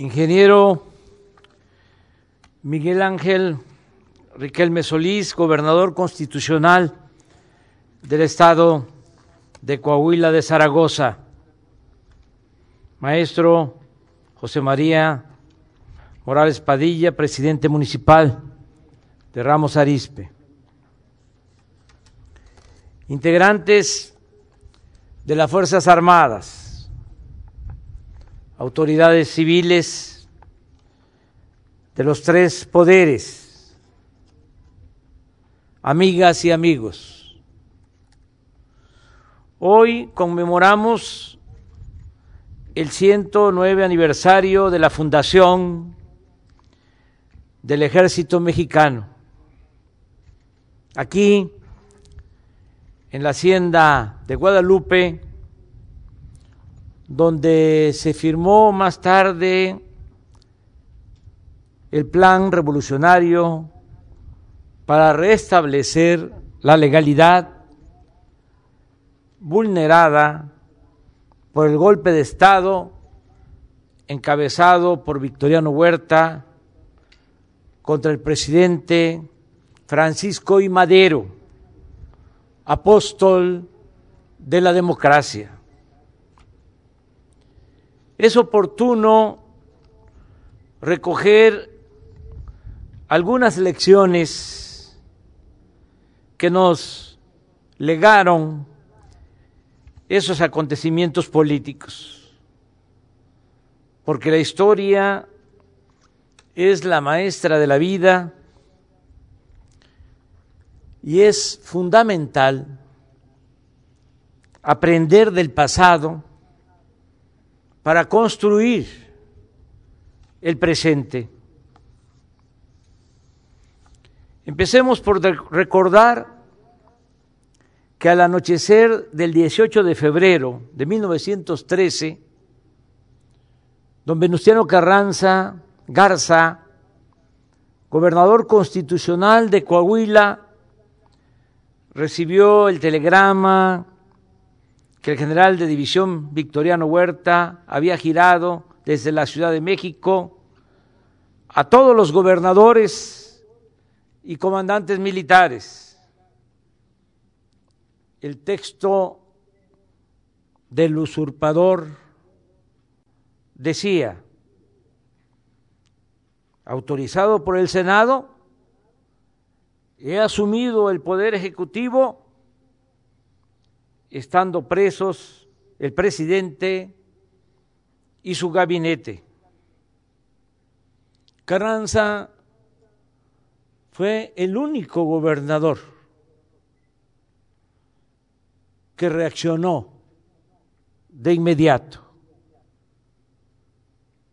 ingeniero Miguel Ángel Riquelme Solís, gobernador constitucional del estado de Coahuila de Zaragoza, maestro José María Morales Padilla, presidente municipal de Ramos Arispe, integrantes de las Fuerzas Armadas, autoridades civiles de los tres poderes, amigas y amigos. Hoy conmemoramos el 109 aniversario de la fundación del ejército mexicano. Aquí, en la hacienda de Guadalupe, donde se firmó más tarde el plan revolucionario para restablecer la legalidad vulnerada por el golpe de Estado encabezado por Victoriano Huerta contra el presidente Francisco I. Madero, apóstol de la democracia. Es oportuno recoger algunas lecciones que nos legaron esos acontecimientos políticos, porque la historia es la maestra de la vida y es fundamental aprender del pasado para construir el presente. Empecemos por recordar que al anochecer del 18 de febrero de 1913, don Venustiano Carranza Garza, gobernador constitucional de Coahuila, recibió el telegrama que el general de división Victoriano Huerta había girado desde la Ciudad de México a todos los gobernadores y comandantes militares. El texto del usurpador decía, autorizado por el Senado, he asumido el poder ejecutivo estando presos el presidente y su gabinete. Carranza fue el único gobernador que reaccionó de inmediato,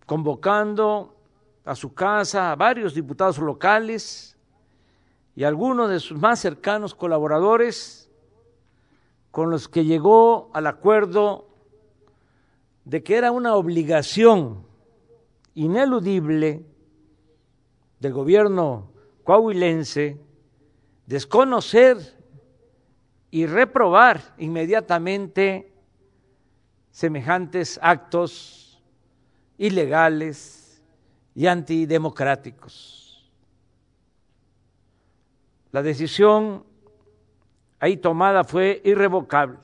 convocando a su casa a varios diputados locales y algunos de sus más cercanos colaboradores con los que llegó al acuerdo de que era una obligación ineludible del gobierno coahuilense desconocer y reprobar inmediatamente semejantes actos ilegales y antidemocráticos. La decisión ahí tomada fue irrevocable.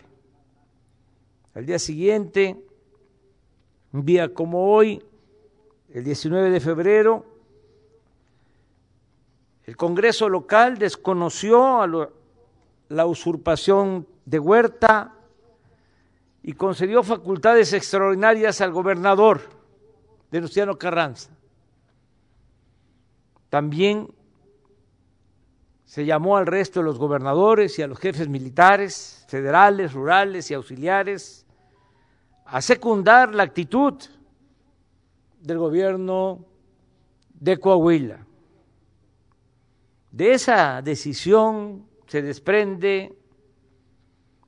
Al día siguiente, un día como hoy, el 19 de febrero, el Congreso local desconoció a la usurpación de Huerta y concedió facultades extraordinarias al gobernador de Luciano Carranza. También se llamó al resto de los gobernadores y a los jefes militares, federales, rurales y auxiliares a secundar la actitud del gobierno de Coahuila. De esa decisión se desprende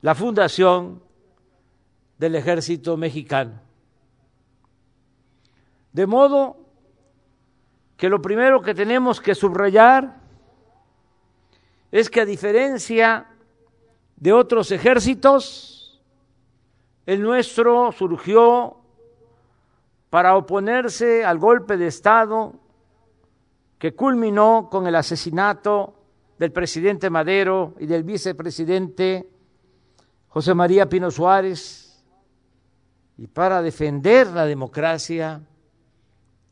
la fundación del ejército mexicano. De modo que lo primero que tenemos que subrayar es que a diferencia de otros ejércitos, el nuestro surgió para oponerse al golpe de Estado que culminó con el asesinato del presidente Madero y del vicepresidente José María Pino Suárez, y para defender la democracia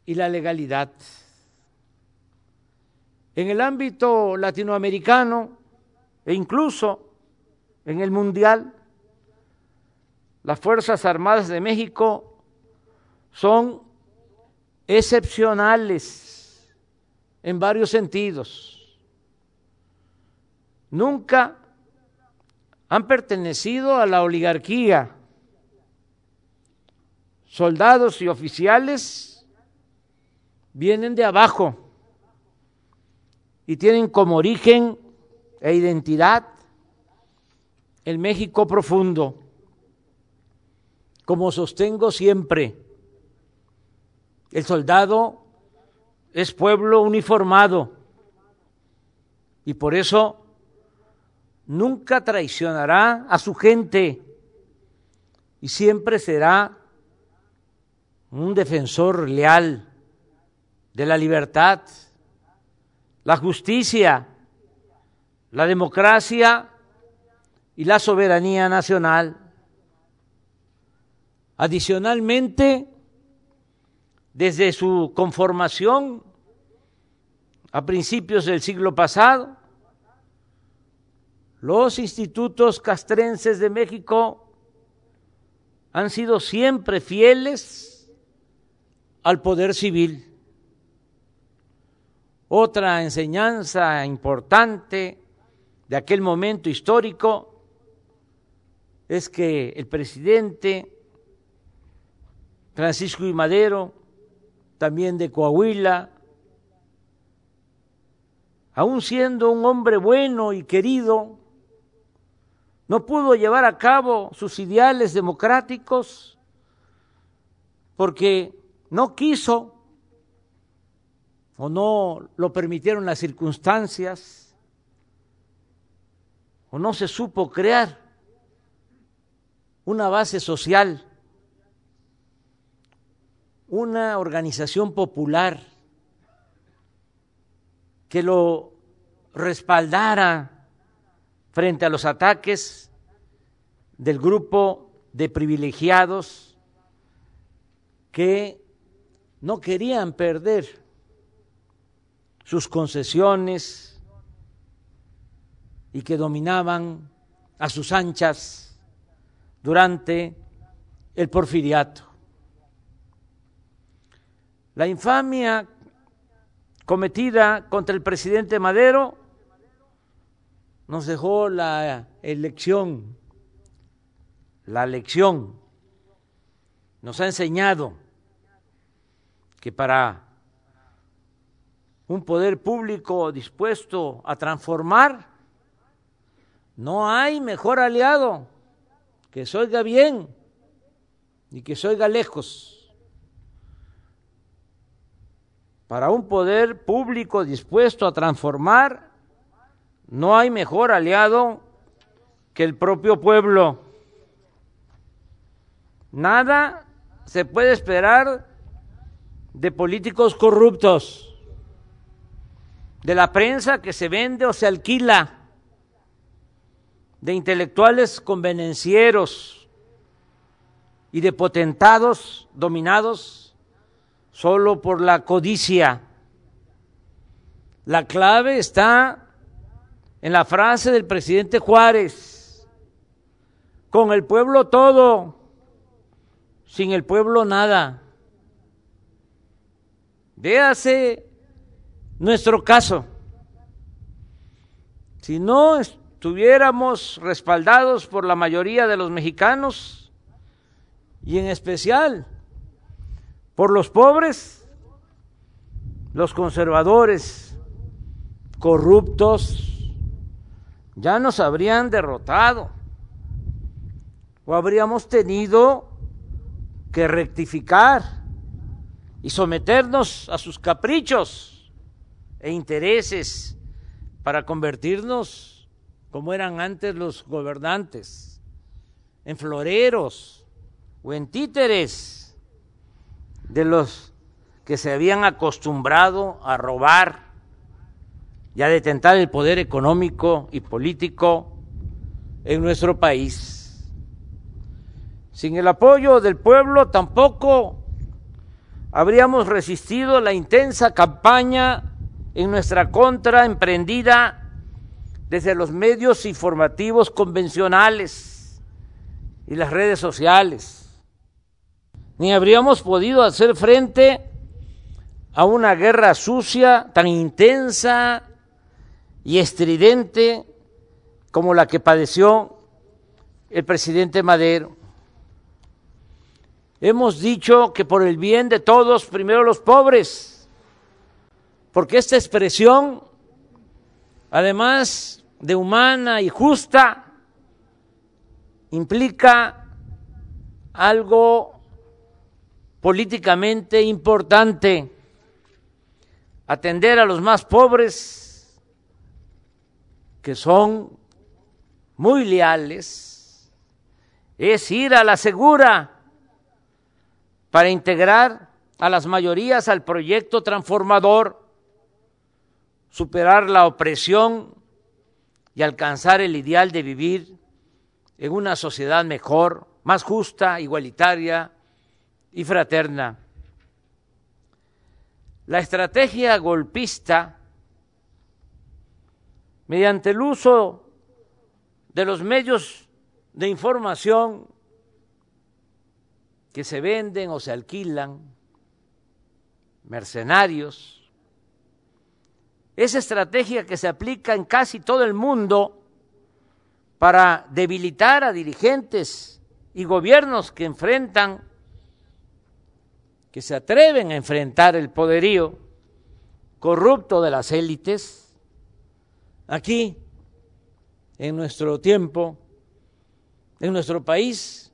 y la legalidad. En el ámbito latinoamericano e incluso en el mundial, las Fuerzas Armadas de México son excepcionales en varios sentidos. Nunca han pertenecido a la oligarquía. Soldados y oficiales vienen de abajo y tienen como origen e identidad el México profundo. Como sostengo siempre, el soldado es pueblo uniformado y por eso nunca traicionará a su gente y siempre será un defensor leal de la libertad, la justicia, la democracia y la soberanía nacional. Adicionalmente, desde su conformación a principios del siglo pasado, los institutos castrenses de México han sido siempre fieles al poder civil. Otra enseñanza importante de aquel momento histórico es que el presidente Francisco y Madero, también de Coahuila, aún siendo un hombre bueno y querido, no pudo llevar a cabo sus ideales democráticos porque no quiso o no lo permitieron las circunstancias o no se supo crear una base social, una organización popular que lo respaldara frente a los ataques del grupo de privilegiados que no querían perder sus concesiones y que dominaban a sus anchas durante el porfiriato. La infamia cometida contra el presidente Madero nos dejó la elección, la lección, nos ha enseñado que para un poder público dispuesto a transformar, no hay mejor aliado que se oiga bien y que se oiga lejos. Para un poder público dispuesto a transformar, no hay mejor aliado que el propio pueblo. Nada se puede esperar de políticos corruptos, de la prensa que se vende o se alquila, de intelectuales convenencieros y de potentados dominados solo por la codicia. La clave está en la frase del presidente Juárez, con el pueblo todo, sin el pueblo nada. Véase nuestro caso. Si no estuviéramos respaldados por la mayoría de los mexicanos, y en especial por los pobres, los conservadores, corruptos, ya nos habrían derrotado o habríamos tenido que rectificar y someternos a sus caprichos e intereses para convertirnos, como eran antes los gobernantes, en floreros o en títeres de los que se habían acostumbrado a robar y a detentar el poder económico y político en nuestro país. Sin el apoyo del pueblo tampoco habríamos resistido la intensa campaña en nuestra contra emprendida desde los medios informativos convencionales y las redes sociales. Ni habríamos podido hacer frente a una guerra sucia tan intensa y estridente como la que padeció el presidente Madero. Hemos dicho que por el bien de todos, primero los pobres, porque esta expresión, además de humana y justa, implica algo políticamente importante, atender a los más pobres, que son muy leales, es ir a la segura para integrar a las mayorías al proyecto transformador, superar la opresión y alcanzar el ideal de vivir en una sociedad mejor, más justa, igualitaria y fraterna. La estrategia golpista, mediante el uso de los medios de información que se venden o se alquilan, mercenarios. Esa estrategia que se aplica en casi todo el mundo para debilitar a dirigentes y gobiernos que enfrentan, que se atreven a enfrentar el poderío corrupto de las élites, aquí, en nuestro tiempo, en nuestro país,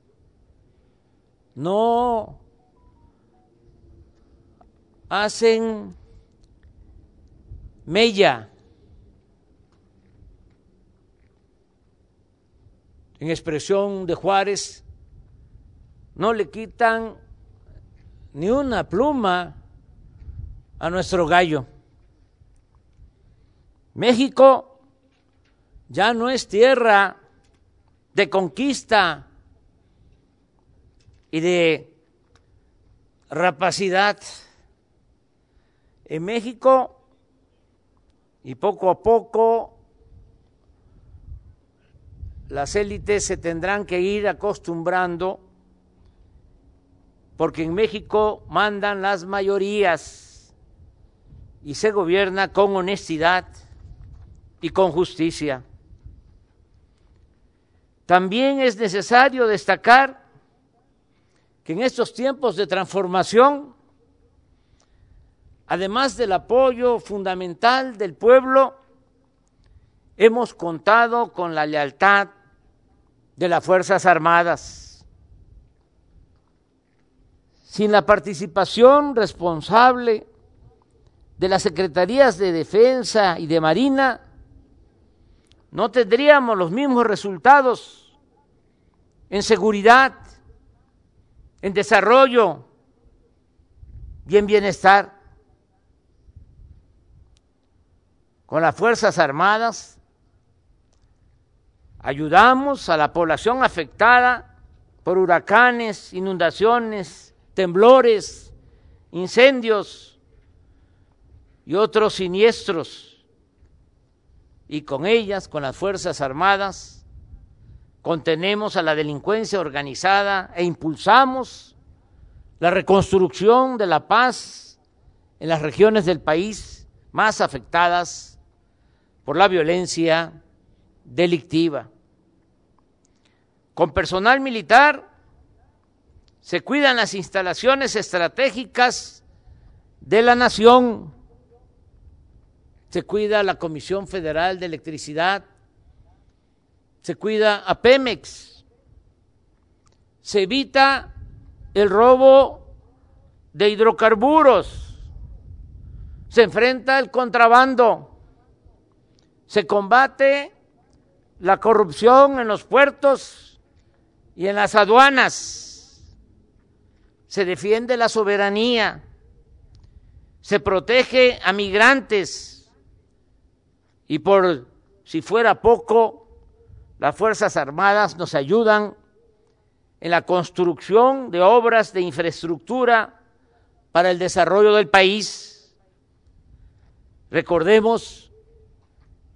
no hacen mella en expresión de Juárez, no le quitan ni una pluma a nuestro gallo. México ya no es tierra de conquista y de rapacidad en México y poco a poco las élites se tendrán que ir acostumbrando porque en México mandan las mayorías y se gobierna con honestidad y con justicia. También es necesario destacar que en estos tiempos de transformación, además del apoyo fundamental del pueblo, hemos contado con la lealtad de las Fuerzas Armadas. Sin la participación responsable de las Secretarías de Defensa y de Marina, no tendríamos los mismos resultados en seguridad, en desarrollo y en bienestar. Con las Fuerzas Armadas ayudamos a la población afectada por huracanes, inundaciones, temblores, incendios y otros siniestros. Y con ellas, con las Fuerzas Armadas, contenemos a la delincuencia organizada e impulsamos la reconstrucción de la paz en las regiones del país más afectadas por la violencia delictiva. Con personal militar se cuidan las instalaciones estratégicas de la nación, se cuida la Comisión Federal de Electricidad, se cuida a Pemex, se evita el robo de hidrocarburos, se enfrenta el contrabando, se combate la corrupción en los puertos y en las aduanas, se defiende la soberanía, se protege a migrantes. Y por si fuera poco, las Fuerzas Armadas nos ayudan en la construcción de obras de infraestructura para el desarrollo del país. Recordemos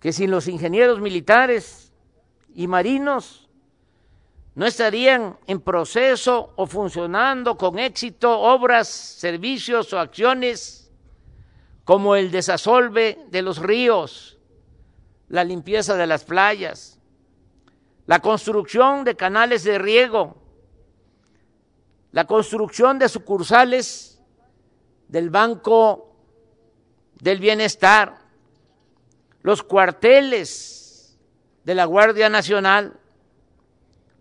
que sin los ingenieros militares y marinos no estarían en proceso o funcionando con éxito obras, servicios o acciones como el desasolve de los ríos, la limpieza de las playas, la construcción de canales de riego, la construcción de sucursales del Banco del Bienestar, los cuarteles de la Guardia Nacional,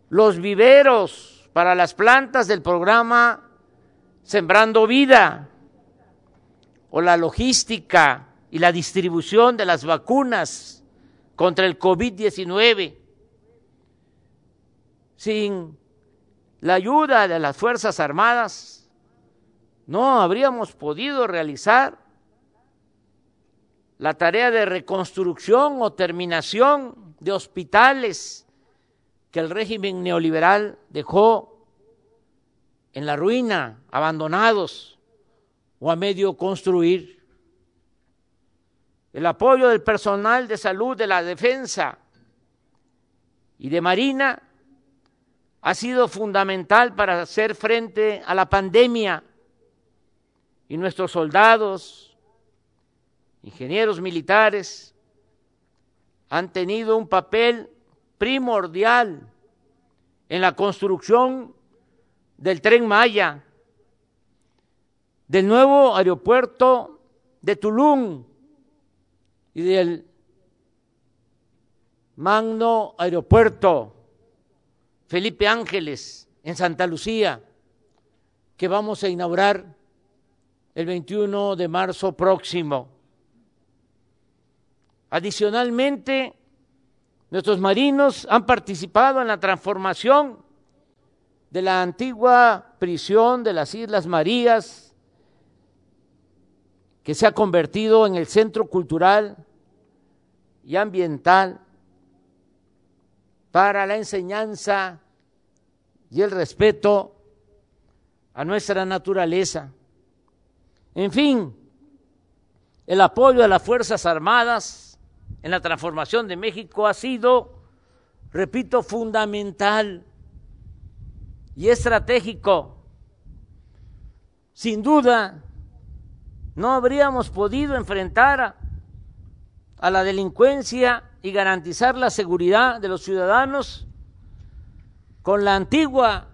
los viveros para las plantas del programa Sembrando Vida, o la logística y la distribución de las vacunas contra el COVID-19. Sin la ayuda de las Fuerzas Armadas, no habríamos podido realizar la tarea de reconstrucción o terminación de hospitales que el régimen neoliberal dejó en la ruina, abandonados o a medio construir. El apoyo del personal de salud de la defensa y de Marina ha sido fundamental para hacer frente a la pandemia y nuestros soldados, ingenieros militares, han tenido un papel primordial en la construcción del tren Maya, del nuevo aeropuerto de Tulum y del magno aeropuerto Felipe Ángeles en Santa Lucía, que vamos a inaugurar el 21 de marzo próximo. Adicionalmente, nuestros marinos han participado en la transformación de la antigua prisión de las Islas Marías, que se ha convertido en el centro cultural y ambiental para la enseñanza y el respeto a nuestra naturaleza. En fin, el apoyo a las Fuerzas Armadas en la transformación de México ha sido, repito, fundamental y estratégico. Sin duda, no habríamos podido enfrentar a, la delincuencia y garantizar la seguridad de los ciudadanos con la antigua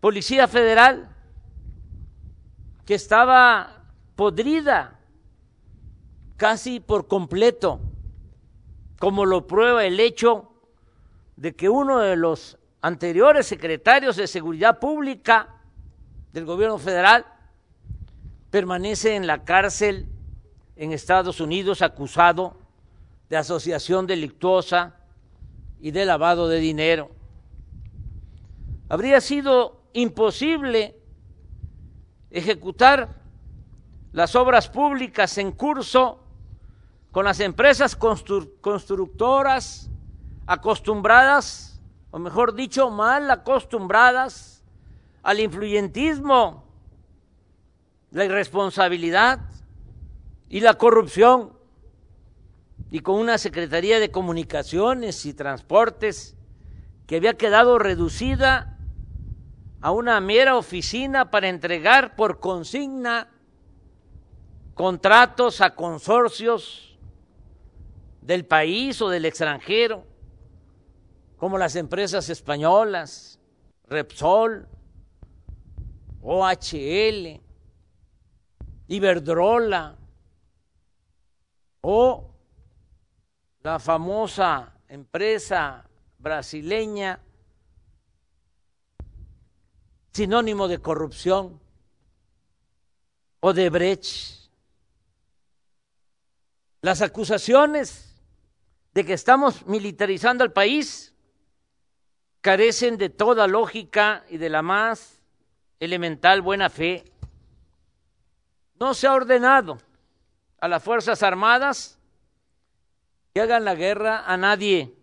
Policía Federal que estaba podrida casi por completo, como lo prueba el hecho de que uno de los anteriores secretarios de Seguridad Pública del gobierno federal permanece en la cárcel en Estados Unidos acusado de asociación delictuosa y de lavado de dinero. Habría sido imposible ejecutar las obras públicas en curso con las empresas constructoras acostumbradas, o mejor dicho, mal acostumbradas al influyentismo, la irresponsabilidad y la corrupción, y con una Secretaría de Comunicaciones y Transportes que había quedado reducida a una mera oficina para entregar por consigna contratos a consorcios del país o del extranjero, como las empresas españolas, Repsol, OHL, Iberdrola o la famosa empresa brasileña sinónimo de corrupción, o de Brecht. Las acusaciones de que estamos militarizando al país carecen de toda lógica y de la más elemental buena fe. No se ha ordenado a las Fuerzas Armadas que hagan la guerra a nadie.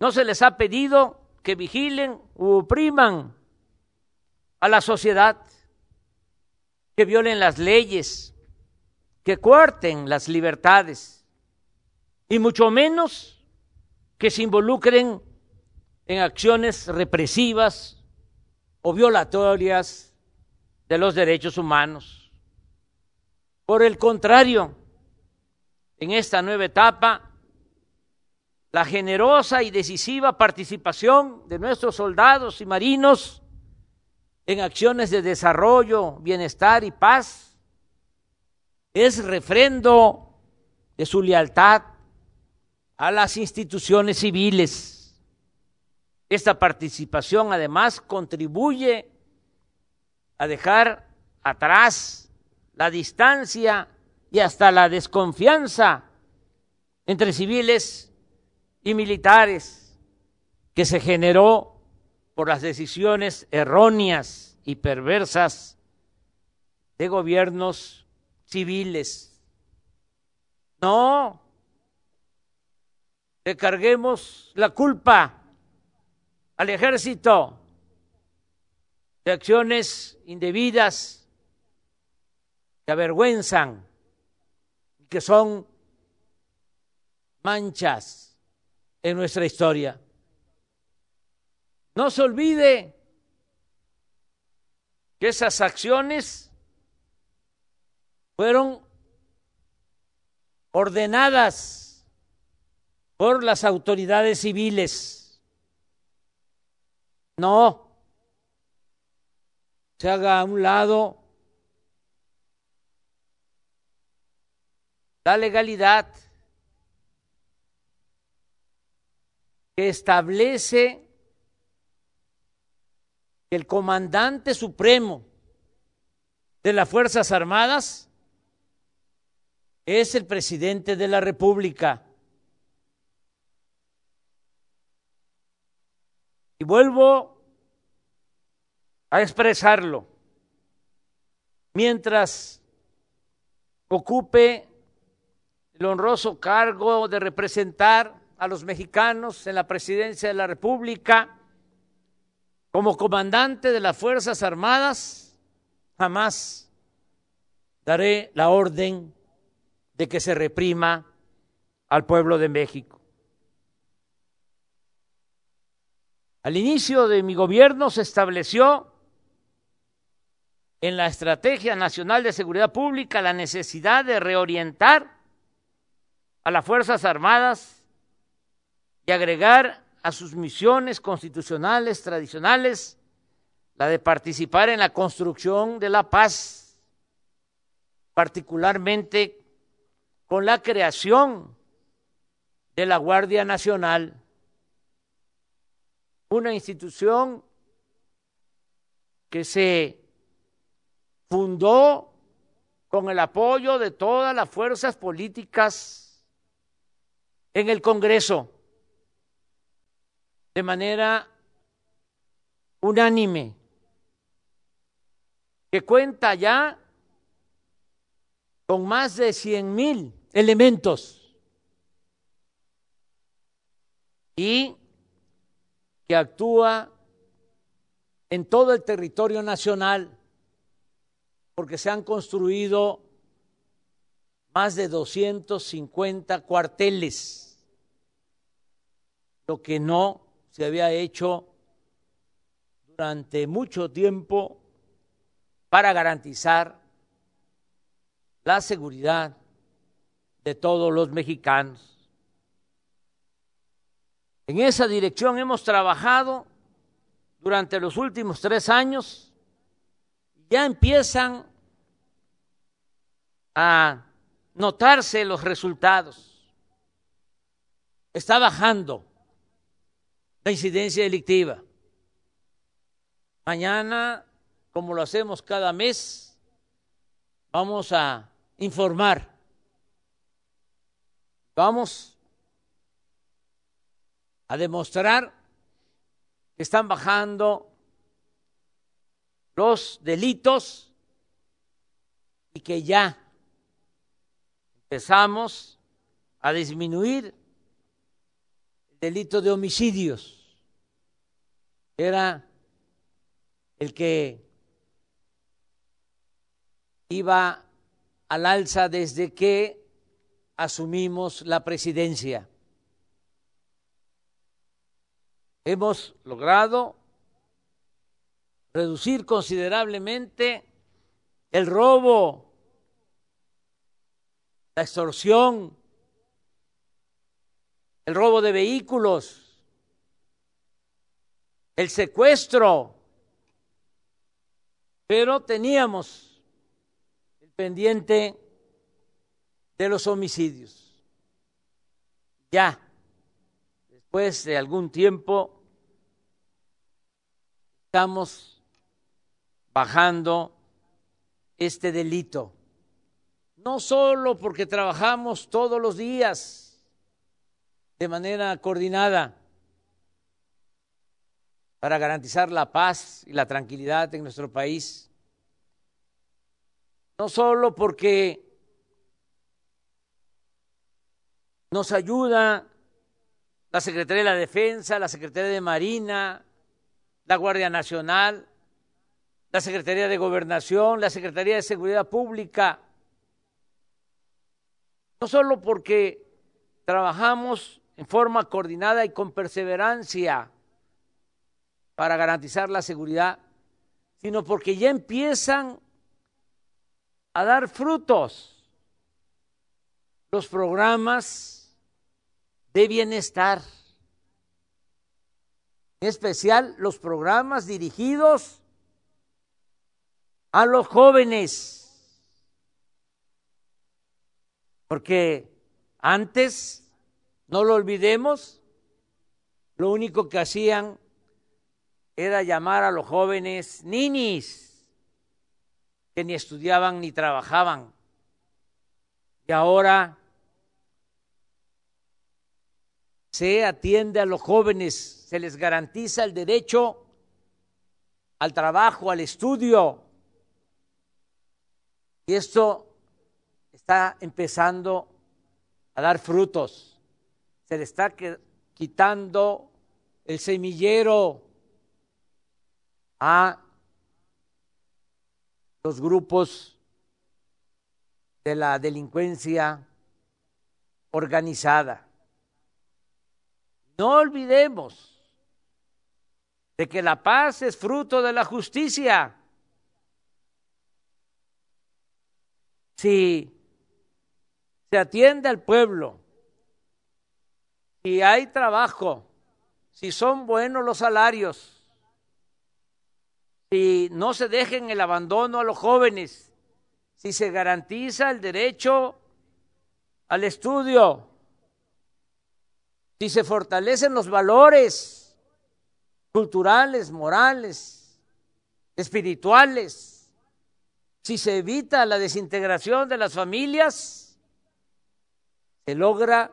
No se les ha pedido que vigilen u opriman a la sociedad, que violen las leyes, que cuarten las libertades, y mucho menos que se involucren en acciones represivas o violatorias de los derechos humanos. Por el contrario, en esta nueva etapa, la generosa y decisiva participación de nuestros soldados y marinos en acciones de desarrollo, bienestar y paz es refrendo de su lealtad a las instituciones civiles. Esta participación además contribuye a dejar atrás la distancia y hasta la desconfianza entre civiles y militares que se generó por las decisiones erróneas y perversas de gobiernos civiles. No, le carguemos la culpa al ejército de acciones indebidas que avergüenzan, que son manchas en nuestra historia. No se olvide que esas acciones fueron ordenadas por las autoridades civiles. No se haga a un lado la legalidad que establece que el comandante supremo de las Fuerzas Armadas es el presidente de la República. Y vuelvo a expresarlo. Mientras ocupe el honroso cargo de representar a los mexicanos en la presidencia de la República, como comandante de las Fuerzas Armadas, jamás daré la orden de que se reprima al pueblo de México. Al inicio de mi gobierno se estableció en la Estrategia Nacional de Seguridad Pública la necesidad de reorientar a las Fuerzas Armadas y agregar a sus misiones constitucionales tradicionales la de participar en la construcción de la paz, particularmente con la creación de la Guardia Nacional, una institución que se fundó con el apoyo de todas las fuerzas políticas en el Congreso de manera unánime, que cuenta ya con más de 100 mil elementos y que actúa en todo el territorio nacional, porque se han construido más de 250 cuarteles, lo que no se había hecho durante mucho tiempo para garantizar la seguridad de todos los mexicanos. En esa dirección hemos trabajado durante los últimos tres años. Ya empiezan a notarse los resultados. Está bajando la incidencia delictiva. Mañana, como lo hacemos cada mes, vamos a informar. Vamos a demostrar que están bajando los delitos y que ya empezamos a disminuir el delito de homicidios. Era el que iba al alza desde que asumimos la presidencia. Hemos logrado reducir considerablemente el robo, la extorsión, el robo de vehículos, el secuestro, pero teníamos el pendiente de los homicidios. Ya, después de algún tiempo, estamos bajando este delito, no solo porque trabajamos todos los días de manera coordinada para garantizar la paz y la tranquilidad en nuestro país, no solo porque nos ayuda la Secretaría de la Defensa, la Secretaría de Marina, la Guardia Nacional, la Secretaría de Gobernación, la Secretaría de Seguridad Pública, no solo porque trabajamos en forma coordinada y con perseverancia para garantizar la seguridad, sino porque ya empiezan a dar frutos los programas de bienestar, en especial los programas dirigidos a los jóvenes, porque antes, no lo olvidemos, lo único que hacían era llamar a los jóvenes ninis, que ni estudiaban ni trabajaban. Y ahora se atiende a los jóvenes, se les garantiza el derecho al trabajo, al estudio. Y esto está empezando a dar frutos. Se le está quitando el semillero a los grupos de la delincuencia organizada. No olvidemos de que la paz es fruto de la justicia. si se atiende al pueblo, si hay trabajo, si son buenos los salarios, si no se dejen el abandono a los jóvenes, si se garantiza el derecho al estudio, si se fortalecen los valores culturales, morales, espirituales, si se evita la desintegración de las familias, se logra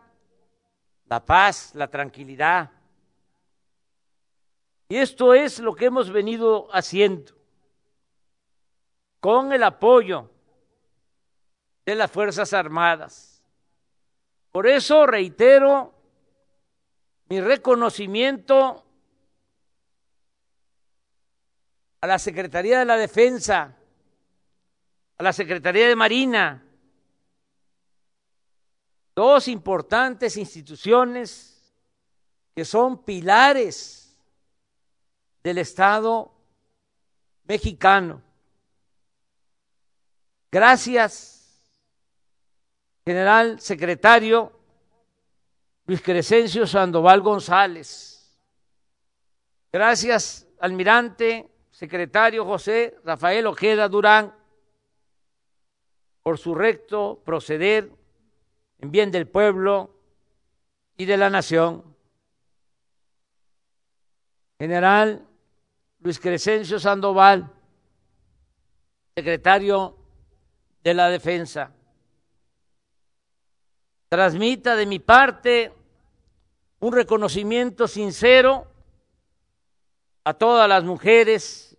la paz, la tranquilidad. Y esto es lo que hemos venido haciendo con el apoyo de las Fuerzas Armadas. Por eso reitero mi reconocimiento a la Secretaría de la Defensa, a la Secretaría de Marina, dos importantes instituciones que son pilares del Estado mexicano. Gracias, general secretario Luis Crescencio Sandoval González. Gracias, almirante secretario José Rafael Ojeda Durán por su recto proceder en bien del pueblo y de la nación. General Luis Crescencio Sandoval, secretario de la Defensa. Transmita de mi parte un reconocimiento sincero a todas las mujeres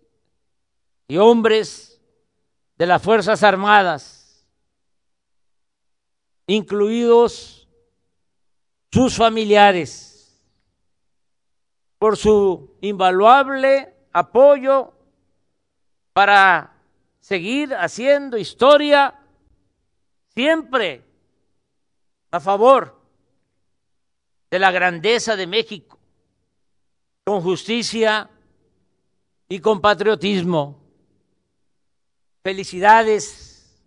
y hombres de las Fuerzas Armadas, incluidos sus familiares, por su invaluable apoyo para seguir haciendo historia siempre a favor de la grandeza de México, con justicia y con patriotismo. Felicidades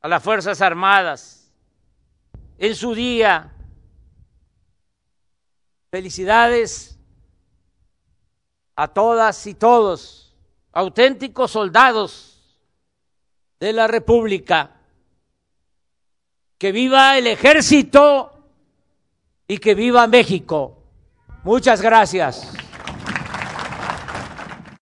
a las Fuerzas Armadas en su día. Felicidades a todas y todos, auténticos soldados de la República. Que viva el ejército y que viva México. Muchas gracias.